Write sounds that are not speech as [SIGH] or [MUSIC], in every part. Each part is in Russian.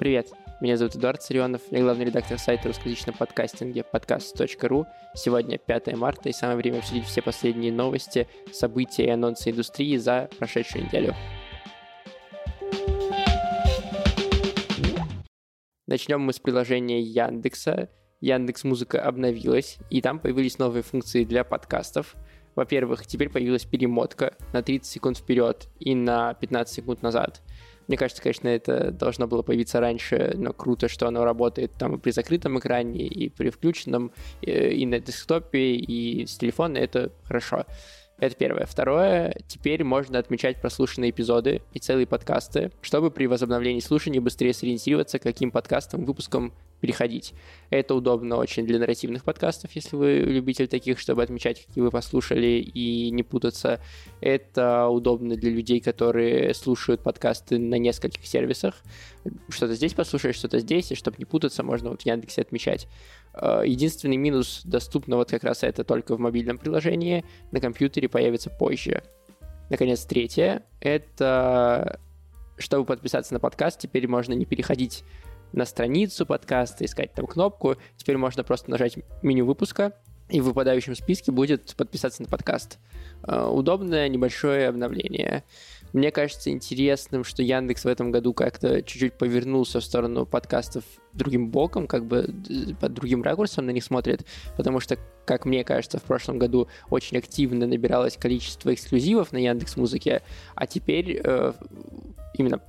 Привет, меня зовут Эдуард Царионов, я главный редактор сайта русскоязычного подкастинга подкаст.ру. Сегодня 5 марта и самое время обсудить все последние новости, события и анонсы индустрии за прошедшую неделю. Начнем мы с приложения Яндекса. Яндекс Музыка обновилась, и там появились новые функции для подкастов. Во-первых, теперь появилась перемотка на 30 секунд вперед и на 15 секунд назад. Мне кажется, конечно, это должно было появиться раньше, но круто, что оно работает там и при закрытом экране, и при включенном, э, и на десктопе, и с телефона, это хорошо. Это первое. Второе, теперь можно отмечать прослушанные эпизоды и целые подкасты, чтобы при возобновлении слушания быстрее сориентироваться, каким подкастом, выпуском переходить. Это удобно очень для нарративных подкастов, если вы любитель таких, чтобы отмечать, какие вы послушали и не путаться. Это удобно для людей, которые слушают подкасты на нескольких сервисах. Что-то здесь послушаешь, что-то здесь, и чтобы не путаться, можно вот в Яндексе отмечать. Э, единственный минус доступно вот как раз это только в мобильном приложении, на компьютере появится позже. Наконец, третье — это чтобы подписаться на подкаст, теперь можно не переходить на страницу подкаста, искать там кнопку. Теперь можно просто нажать меню выпуска, и в выпадающем списке будет подписаться на подкаст. Э, удобное небольшое обновление. Мне кажется интересным, что Яндекс в этом году как-то чуть-чуть повернулся в сторону подкастов другим боком, как бы под другим ракурсом на них смотрит, потому что, как мне кажется, в прошлом году очень активно набиралось количество эксклюзивов на Яндекс Музыке, а теперь э, именно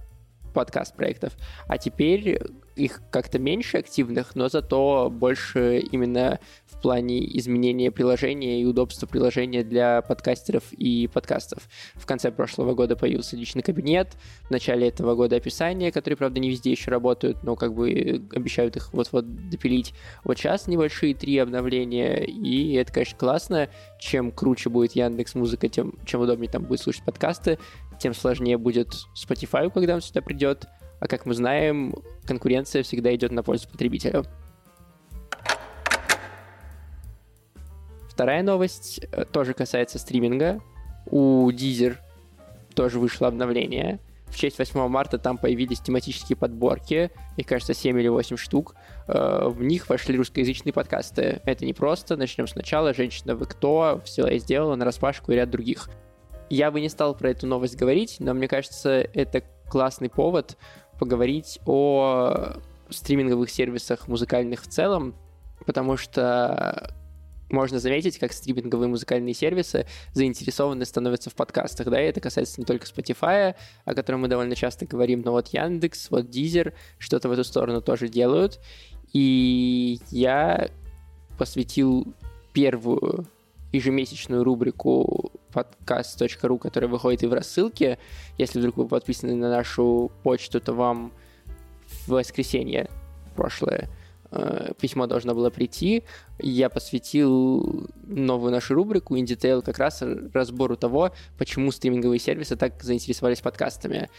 подкаст проектов, а теперь их как-то меньше активных, но зато больше именно в плане изменения приложения и удобства приложения для подкастеров и подкастов. В конце прошлого года появился личный кабинет, в начале этого года описание, которые, правда, не везде еще работают, но как бы обещают их вот-вот допилить. Вот сейчас небольшие три обновления, и это, конечно, классно. Чем круче будет Яндекс Музыка, тем чем удобнее там будет слушать подкасты, тем сложнее будет Spotify, когда он сюда придет. А как мы знаем, конкуренция всегда идет на пользу потребителю. Вторая новость э, тоже касается стриминга. У Deezer тоже вышло обновление. В честь 8 марта там появились тематические подборки, их, кажется, 7 или 8 штук. Э, в них вошли русскоязычные подкасты. Это не просто. Начнем сначала. «Женщина, вы кто?» «Все я сделала», «На распашку» и ряд других. Я бы не стал про эту новость говорить, но мне кажется, это классный повод поговорить о стриминговых сервисах музыкальных в целом, потому что можно заметить, как стриминговые музыкальные сервисы заинтересованы становятся в подкастах, да, и это касается не только Spotify, о котором мы довольно часто говорим, но вот Яндекс, вот Deezer что-то в эту сторону тоже делают, и я посвятил первую ежемесячную рубрику подкаст.ру, которая выходит и в рассылке. Если вдруг вы подписаны на нашу почту, то вам в воскресенье прошлое э, письмо должно было прийти. Я посвятил новую нашу рубрику in как раз разбору того, почему стриминговые сервисы так заинтересовались подкастами.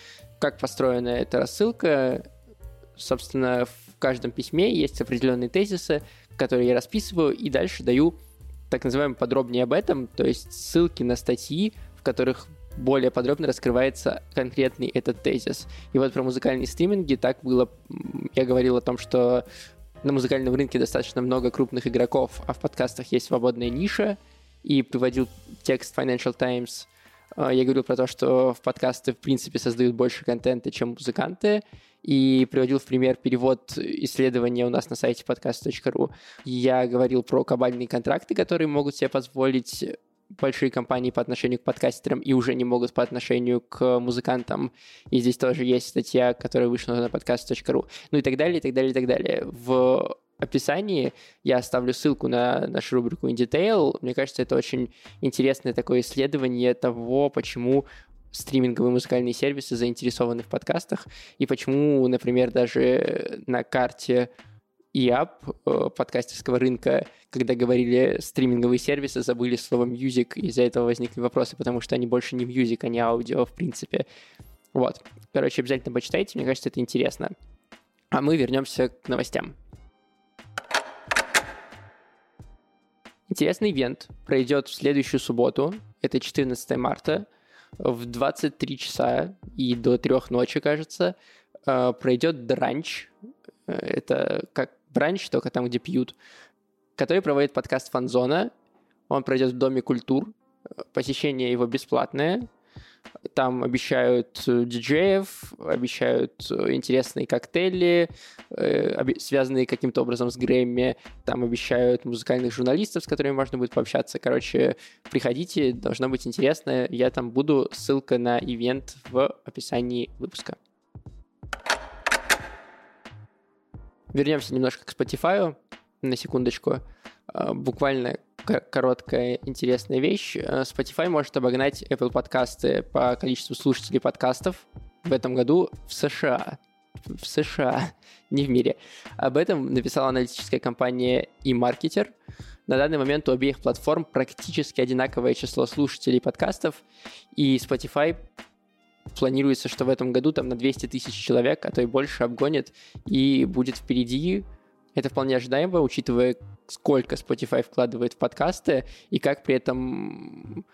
Как построена эта рассылка? Собственно, в каждом письме есть определенные тезисы, которые я расписываю, и дальше даю так называемым подробнее об этом, то есть ссылки на статьи, в которых более подробно раскрывается конкретный этот тезис. И вот про музыкальные стриминги так было, я говорил о том, что на музыкальном рынке достаточно много крупных игроков, а в подкастах есть свободная ниша, и приводил текст Financial Times. А, я говорил про то, что в подкасты, в принципе, создают больше контента, чем музыканты, и приводил в пример перевод исследования у нас на сайте podcast.ru. Я говорил про кабальные контракты, которые могут себе позволить большие компании по отношению к подкастерам и уже не могут по отношению к музыкантам. И здесь тоже есть статья, которая вышла на podcast.ru. Ну и так далее, и так далее, и так далее. В описании я оставлю ссылку на нашу рубрику In Detail. Мне кажется, это очень интересное такое исследование того, почему стриминговые музыкальные сервисы заинтересованы в подкастах, и почему, например, даже на карте ИАП э, подкастерского рынка, когда говорили стриминговые сервисы, забыли слово music, и из-за этого возникли вопросы, потому что они больше не music, а не аудио, в принципе. Вот. Короче, обязательно почитайте, мне кажется, это интересно. А мы вернемся к новостям. Интересный ивент пройдет в следующую субботу, это 14 марта, в 23 часа и до 3 ночи, кажется, э, пройдет дранч. Э, это как бранч, только там, где пьют, который проводит подкаст «Фанзона». Он пройдет в Доме культур. Посещение его бесплатное. Там обещают э, диджеев, обещают э, интересные коктейли, э, связанные каким-то образом с Грэмми. Там обещают музыкальных журналистов, с которыми можно будет пообщаться. Короче, приходите, должно быть интересно. Я там буду. Ссылка на ивент в описании выпуска. Вернемся немножко к Spotify на секундочку. Буквально короткая интересная вещь. Э, Spotify может обогнать Apple подкасты по количеству слушателей подкастов в этом году в США. В США, [LAUGHS] не в мире. Об этом написала аналитическая компания eMarketer. На данный момент у обеих платформ практически одинаковое число слушателей подкастов, и Spotify планируется, что в этом году там на 200 тысяч человек, а то и больше обгонит, и будет впереди. Это вполне ожидаемо, учитывая, сколько Spotify вкладывает в подкасты и как при этом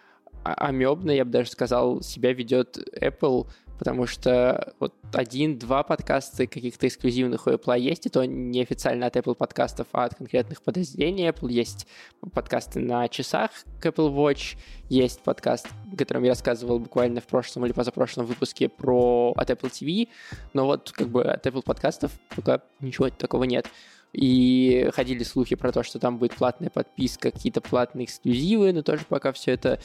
амебно, я бы даже сказал, себя ведет Apple, потому что вот один-два подкаста каких-то эксклюзивных у Apple есть, и то неофициально от Apple подкастов, а от конкретных подразделений Apple. Есть подкасты на часах к Apple Watch, есть подкаст, о котором я рассказывал буквально в прошлом или позапрошлом выпуске про от Apple TV, но вот как бы от Apple подкастов пока ничего такого нет. И ходили слухи про то, что там будет платная подписка, какие-то платные эксклюзивы, но тоже пока все это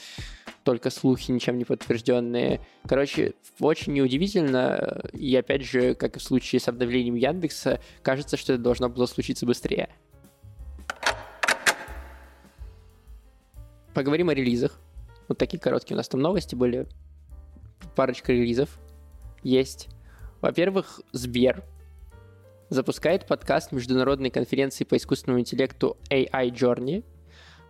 только слухи, ничем не подтвержденные. Короче, очень неудивительно, и опять же, как и в случае с обновлением Яндекса, кажется, что это должно было случиться быстрее. Поговорим о релизах. Вот такие короткие у нас там новости были. Парочка релизов есть. Во-первых, Сбер запускает подкаст международной конференции по искусственному интеллекту AI Journey.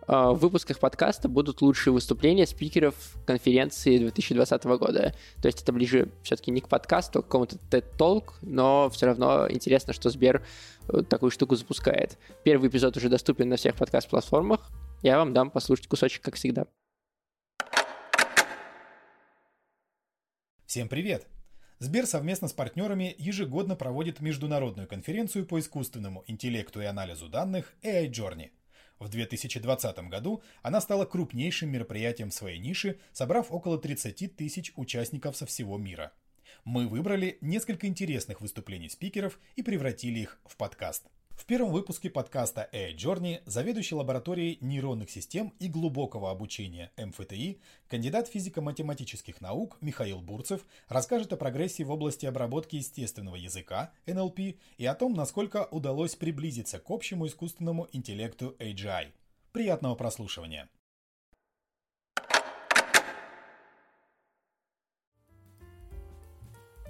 А, в выпусках подкаста будут лучшие выступления спикеров конференции 2020 года. То есть это ближе все-таки не к подкасту, а к какому-то TED Talk, но все равно интересно, что Сбер э, такую штуку запускает. Первый эпизод уже доступен на всех подкаст-платформах. Я вам дам послушать кусочек, как всегда. Всем привет! Сбер совместно с партнерами ежегодно проводит международную конференцию по искусственному интеллекту и анализу данных AI Journey. В 2020 году она стала крупнейшим мероприятием своей нише, собрав около 30 тысяч участников со всего мира. Мы выбрали несколько интересных выступлений спикеров и превратили их в подкаст. В первом выпуске подкаста AI Journey заведующий лабораторией нейронных систем и глубокого обучения МФТИ, кандидат физико-математических наук Михаил Бурцев расскажет о прогрессии в области обработки естественного языка НЛП и о том, насколько удалось приблизиться к общему искусственному интеллекту AGI. Приятного прослушивания!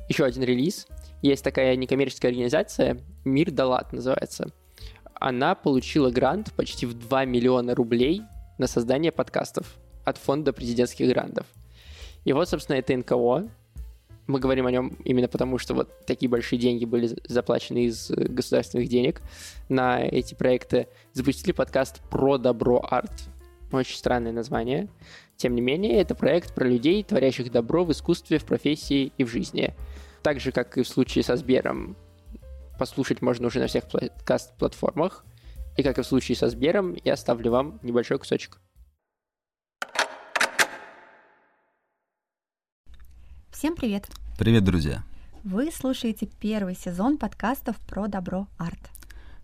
Еще один релиз – есть такая некоммерческая организация, Мир Далат называется. Она получила грант почти в 2 миллиона рублей на создание подкастов от фонда президентских грантов. И вот, собственно, это НКО. Мы говорим о нем именно потому, что вот такие большие деньги были заплачены из государственных денег на эти проекты. Запустили подкаст про добро арт. Очень странное название. Тем не менее, это проект про людей, творящих добро в искусстве, в профессии и в жизни так же, как и в случае со Сбером, послушать можно уже на всех подкаст-платформах. И как и в случае со Сбером, я оставлю вам небольшой кусочек. Всем привет! Привет, друзья! Вы слушаете первый сезон подкастов про добро арт.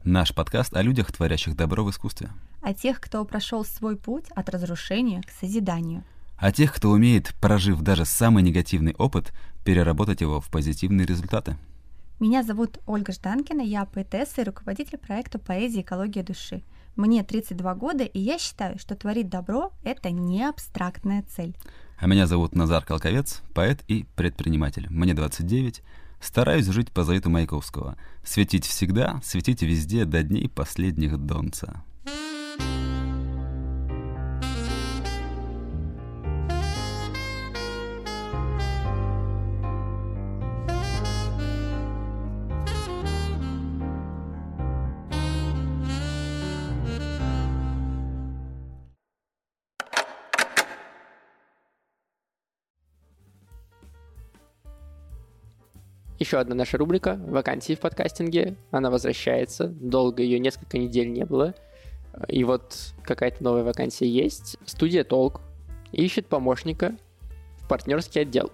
Наш подкаст о людях, творящих добро в искусстве. О тех, кто прошел свой путь от разрушения к созиданию – а тех, кто умеет, прожив даже самый негативный опыт, переработать его в позитивные результаты. Меня зовут Ольга Жданкина, я поэтесса и руководитель проекта «Поэзия. Экология души». Мне 32 года, и я считаю, что творить добро – это не абстрактная цель. А меня зовут Назар Колковец, поэт и предприниматель. Мне 29. Стараюсь жить по завету Маяковского. Светить всегда, светить везде до дней последних донца. Еще одна наша рубрика «Вакансии в подкастинге». Она возвращается. Долго ее несколько недель не было. И вот какая-то новая вакансия есть. Студия Толк ищет помощника в партнерский отдел.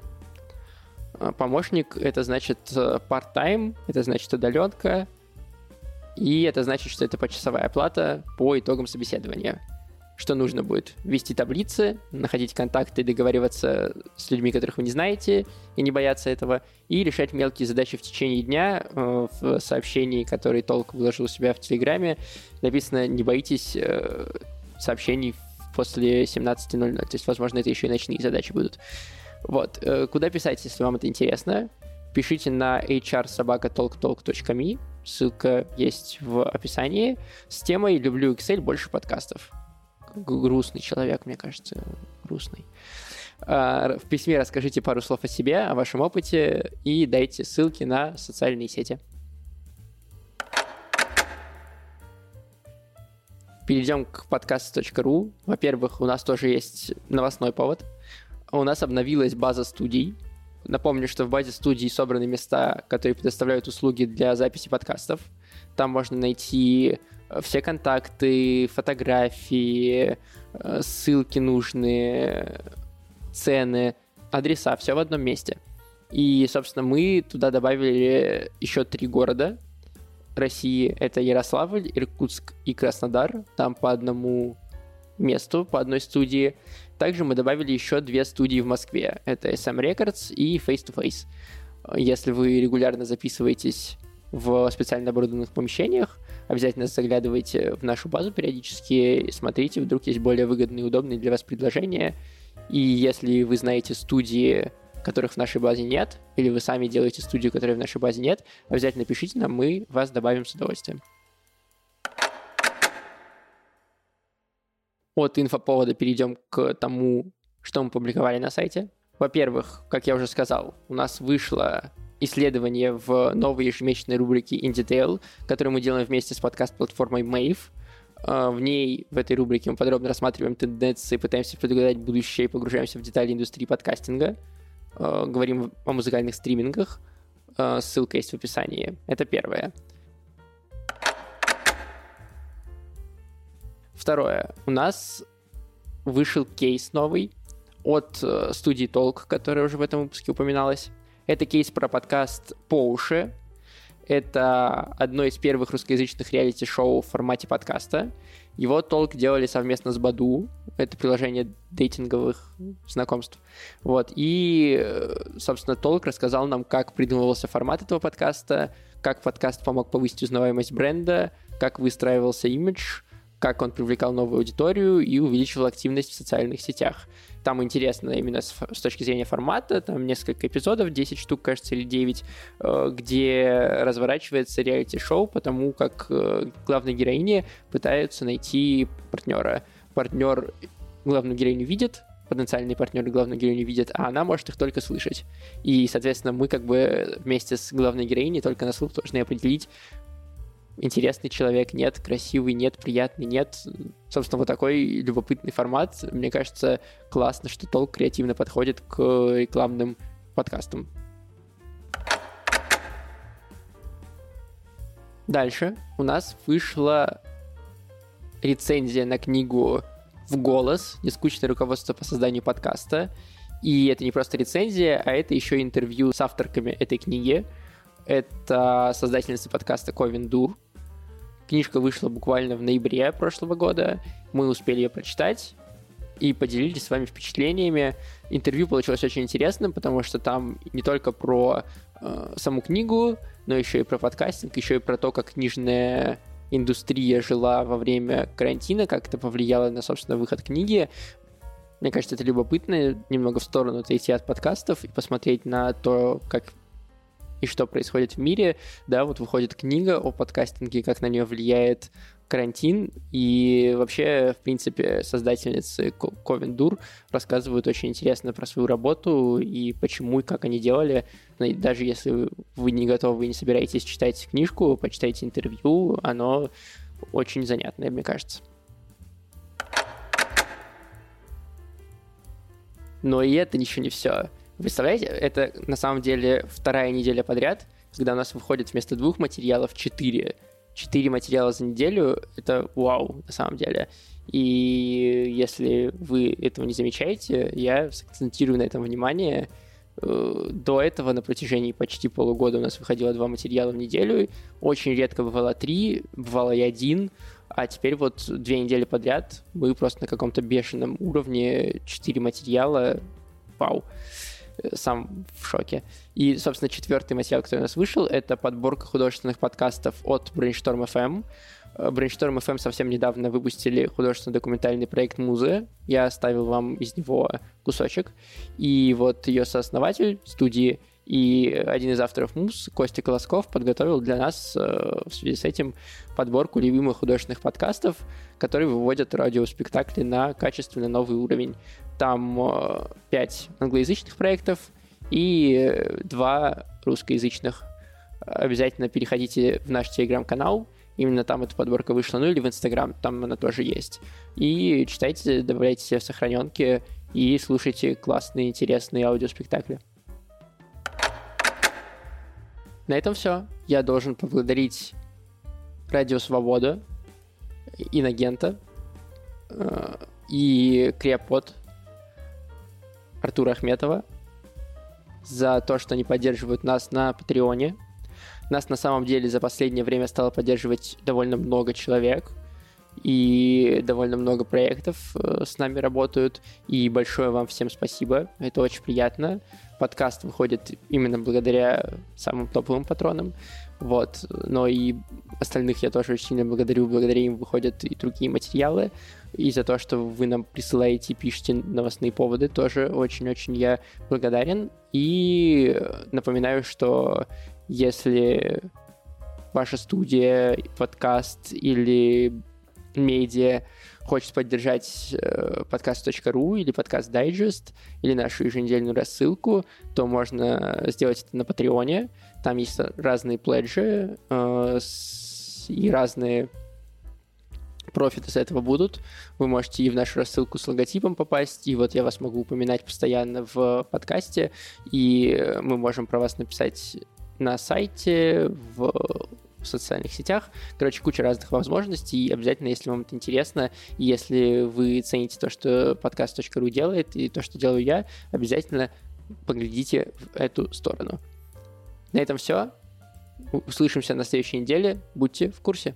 А, помощник — это значит э, part-time, это значит удаленка, и это значит, что это почасовая оплата по итогам собеседования. Что нужно будет? Вести таблицы, находить контакты, договариваться с людьми, которых вы не знаете, и не бояться этого, и решать мелкие задачи в течение дня. Э, в сообщении, который Толк выложил у себя в Телеграме, написано «Не боитесь э, сообщений после 17.00». То есть, возможно, это еще и ночные задачи будут. Вот. Э, куда писать, если вам это интересно? Пишите на hrsobakatalktalk.me, ссылка есть в описании, с темой «Люблю Excel, больше подкастов». Грустный человек, мне кажется, грустный. А, в письме расскажите пару слов о себе, о вашем опыте и дайте ссылки на социальные сети. Перейдем к подкасту.ру. Во-первых, у нас тоже есть новостной повод – у нас обновилась база студий. Напомню, что в базе студий собраны места, которые предоставляют услуги для записи подкастов. Там можно найти все контакты, фотографии, э, ссылки нужные, цены, адреса, все в одном месте. И, собственно, мы туда добавили еще три города России. Это Ярославль, Иркутск и Краснодар. Там по одному месту, по одной студии. Также мы добавили еще две студии в Москве. Это SM Records и Face to Face. Если вы регулярно записываетесь в специально оборудованных помещениях, обязательно заглядывайте в нашу базу периодически, смотрите, вдруг есть более выгодные и удобные для вас предложения. И если вы знаете студии, которых в нашей базе нет, или вы сами делаете студию, которой в нашей базе нет, обязательно пишите нам, мы вас добавим с удовольствием. от инфоповода перейдем к тому, что мы публиковали на сайте. Во-первых, как я уже сказал, у нас вышло исследование в новой ежемесячной рубрике In Detail, которую мы делаем вместе с подкаст-платформой Mave. А, в ней, в этой рубрике, мы подробно рассматриваем тенденции, пытаемся предугадать будущее погружаемся в детали индустрии подкастинга. А, говорим о музыкальных стримингах. А, ссылка есть в описании. Это первое. Второе. У нас вышел кейс новый от э, студии Толк, которая уже в этом выпуске упоминалась. Это кейс про подкаст «По уши». Это одно из первых русскоязычных реалити-шоу в формате подкаста. Его Толк делали совместно с Баду. Это приложение дейтинговых знакомств. Вот. И, э, собственно, Толк рассказал нам, как придумывался формат этого подкаста, как подкаст помог повысить узнаваемость бренда, как выстраивался имидж, как он привлекал новую аудиторию и увеличивал активность в социальных сетях. Там интересно именно с, с точки зрения формата, там несколько эпизодов, 10 штук, кажется, или 9, э, где разворачивается реалити-шоу, потому как э, главные героини пытаются найти партнера. Партнер главную героиню видит, потенциальные партнеры главную героиню видят, а она может их только слышать. И, соответственно, мы как бы вместе с главной героиней только на слух должны определить, интересный человек, нет, красивый, нет, приятный, нет. Собственно, вот такой любопытный формат. Мне кажется, классно, что толк креативно подходит к рекламным подкастам. Дальше у нас вышла рецензия на книгу в голос, нескучное руководство по созданию подкаста. И это не просто рецензия, а это еще интервью с авторками этой книги. Это создательница подкаста Ковин Дур, Книжка вышла буквально в ноябре прошлого года. Мы успели ее прочитать и поделились с вами впечатлениями. Интервью получилось очень интересным, потому что там не только про э, саму книгу, но еще и про подкастинг, еще и про то, как книжная индустрия жила во время карантина, как это повлияло на, собственно, выход книги. Мне кажется, это любопытно немного в сторону отойти от подкастов и посмотреть на то, как и что происходит в мире. Да, вот выходит книга о подкастинге, как на нее влияет карантин, и вообще, в принципе, создательницы Ковен Дур рассказывают очень интересно про свою работу и почему и как они делали. Даже если вы не готовы и не собираетесь читать книжку, почитайте интервью, оно очень занятное, мне кажется. Но и это еще не все. Представляете, это на самом деле вторая неделя подряд, когда у нас выходит вместо двух материалов четыре. Четыре материала за неделю — это вау, на самом деле. И если вы этого не замечаете, я акцентирую на этом внимание. Э, до этого на протяжении почти полугода у нас выходило два материала в неделю. Очень редко бывало три, бывало и один. А теперь вот две недели подряд мы просто на каком-то бешеном уровне, четыре материала. Вау э, сам в шоке. И, собственно, четвертый материал, который у нас вышел, это подборка художественных подкастов от Brainstorm FM. Brainstorm FM совсем недавно выпустили художественно-документальный проект «Музы». Я оставил вам из него кусочек. И вот ее сооснователь студии и один из авторов МУЗ, Костя Колосков, подготовил для нас э, в связи с этим подборку любимых художественных подкастов, которые выводят радиоспектакли на качественно новый уровень. Там э, пять англоязычных проектов и два русскоязычных. Обязательно переходите в наш телеграм-канал, Именно там эта подборка вышла. Ну или в Инстаграм, там она тоже есть. И читайте, добавляйте себе в сохраненки и слушайте классные, интересные аудиоспектакли. На этом все. Я должен поблагодарить Радио Свобода, Инагента э, и Криопод Артура Ахметова за то, что они поддерживают нас на Патреоне – нас на самом деле за последнее время стало поддерживать довольно много человек, и довольно много проектов э, с нами работают, и большое вам всем спасибо, это очень приятно. Подкаст выходит именно благодаря самым топовым патронам, вот, но и остальных я тоже очень сильно благодарю, благодаря им выходят и другие материалы, и за то, что вы нам присылаете, пишете новостные поводы, тоже очень-очень я благодарен, и напоминаю, что если ваша студия, подкаст или медиа хочет поддержать э, подкаст.ру или подкаст Digest или нашу еженедельную рассылку, то можно сделать это на Патреоне. Там есть разные пледжи э, с, и разные профиты с этого будут. Вы можете и в нашу рассылку с логотипом попасть, и вот я вас могу упоминать постоянно в подкасте, и мы можем про вас написать на сайте, в социальных сетях. Короче, куча разных возможностей. И обязательно, если вам это интересно, и если вы цените то, что подкаст.ру делает, и то, что делаю я, обязательно поглядите в эту сторону. На этом все. Услышимся на следующей неделе. Будьте в курсе.